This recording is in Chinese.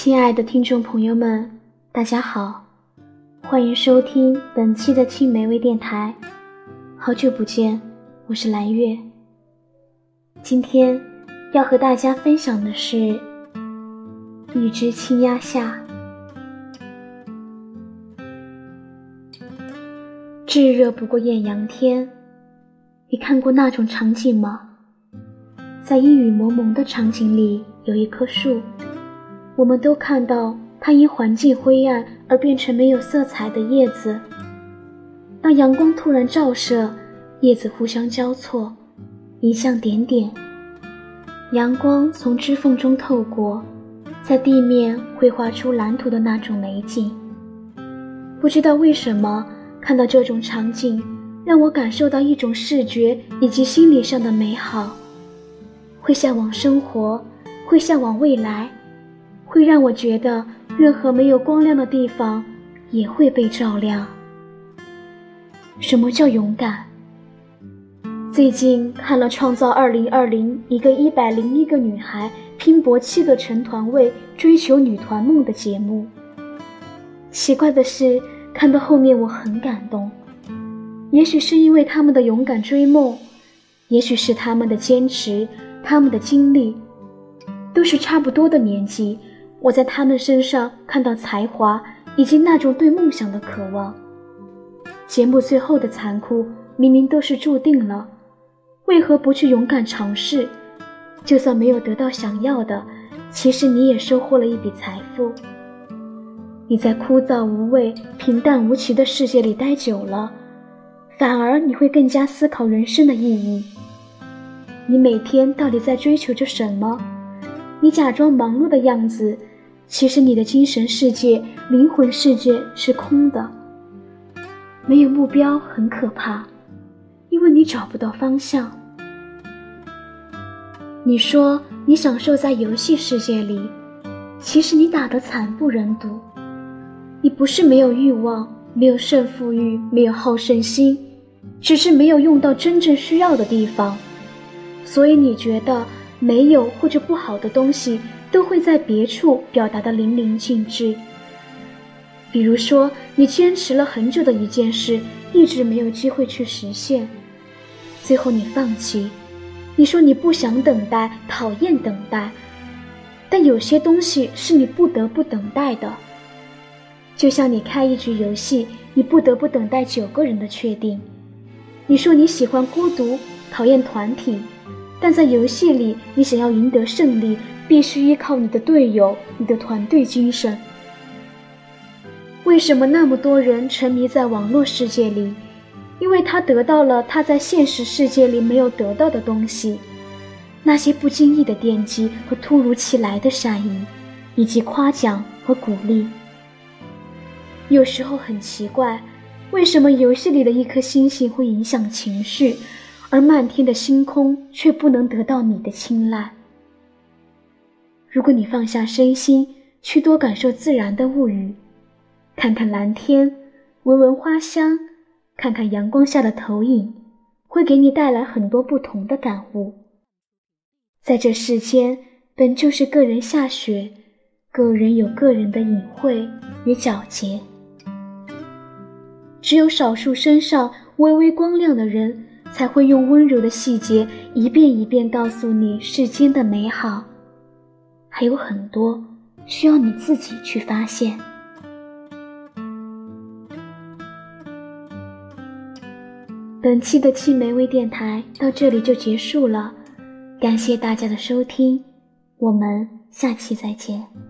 亲爱的听众朋友们，大家好，欢迎收听本期的青梅微电台。好久不见，我是蓝月。今天要和大家分享的是《一只青鸭下》。炙热不过艳阳天，你看过那种场景吗？在阴雨蒙蒙的场景里，有一棵树，我们都看到它因环境灰暗而变成没有色彩的叶子。当阳光突然照射，叶子互相交错，一像点点。阳光从枝缝中透过，在地面绘画出蓝图的那种美景。不知道为什么。看到这种场景，让我感受到一种视觉以及心理上的美好，会向往生活，会向往未来，会让我觉得任何没有光亮的地方也会被照亮。什么叫勇敢？最近看了《创造二零二零》，一个一百零一个女孩拼搏七个成团位追求女团梦的节目。奇怪的是。看到后面我很感动，也许是因为他们的勇敢追梦，也许是他们的坚持，他们的经历，都是差不多的年纪。我在他们身上看到才华以及那种对梦想的渴望。节目最后的残酷明明都是注定了，为何不去勇敢尝试？就算没有得到想要的，其实你也收获了一笔财富。你在枯燥无味、平淡无奇的世界里待久了，反而你会更加思考人生的意义。你每天到底在追求着什么？你假装忙碌的样子，其实你的精神世界、灵魂世界是空的。没有目标很可怕，因为你找不到方向。你说你享受在游戏世界里，其实你打得惨不忍睹。你不是没有欲望，没有胜负欲，没有好胜心，只是没有用到真正需要的地方。所以你觉得没有或者不好的东西都会在别处表达的淋漓尽致。比如说，你坚持了很久的一件事，一直没有机会去实现，最后你放弃。你说你不想等待，讨厌等待，但有些东西是你不得不等待的。就像你开一局游戏，你不得不等待九个人的确定。你说你喜欢孤独，讨厌团体，但在游戏里，你想要赢得胜利，必须依靠你的队友，你的团队精神。为什么那么多人沉迷在网络世界里？因为他得到了他在现实世界里没有得到的东西，那些不经意的惦记和突如其来的善意，以及夸奖和鼓励。有时候很奇怪，为什么游戏里的一颗星星会影响情绪，而漫天的星空却不能得到你的青睐？如果你放下身心，去多感受自然的物语，看看蓝天，闻闻花香，看看阳光下的投影，会给你带来很多不同的感悟。在这世间，本就是个人下雪，个人有个人的隐晦与皎洁。只有少数身上微微光亮的人，才会用温柔的细节一遍一遍告诉你世间的美好，还有很多需要你自己去发现。本期的青梅微电台到这里就结束了，感谢大家的收听，我们下期再见。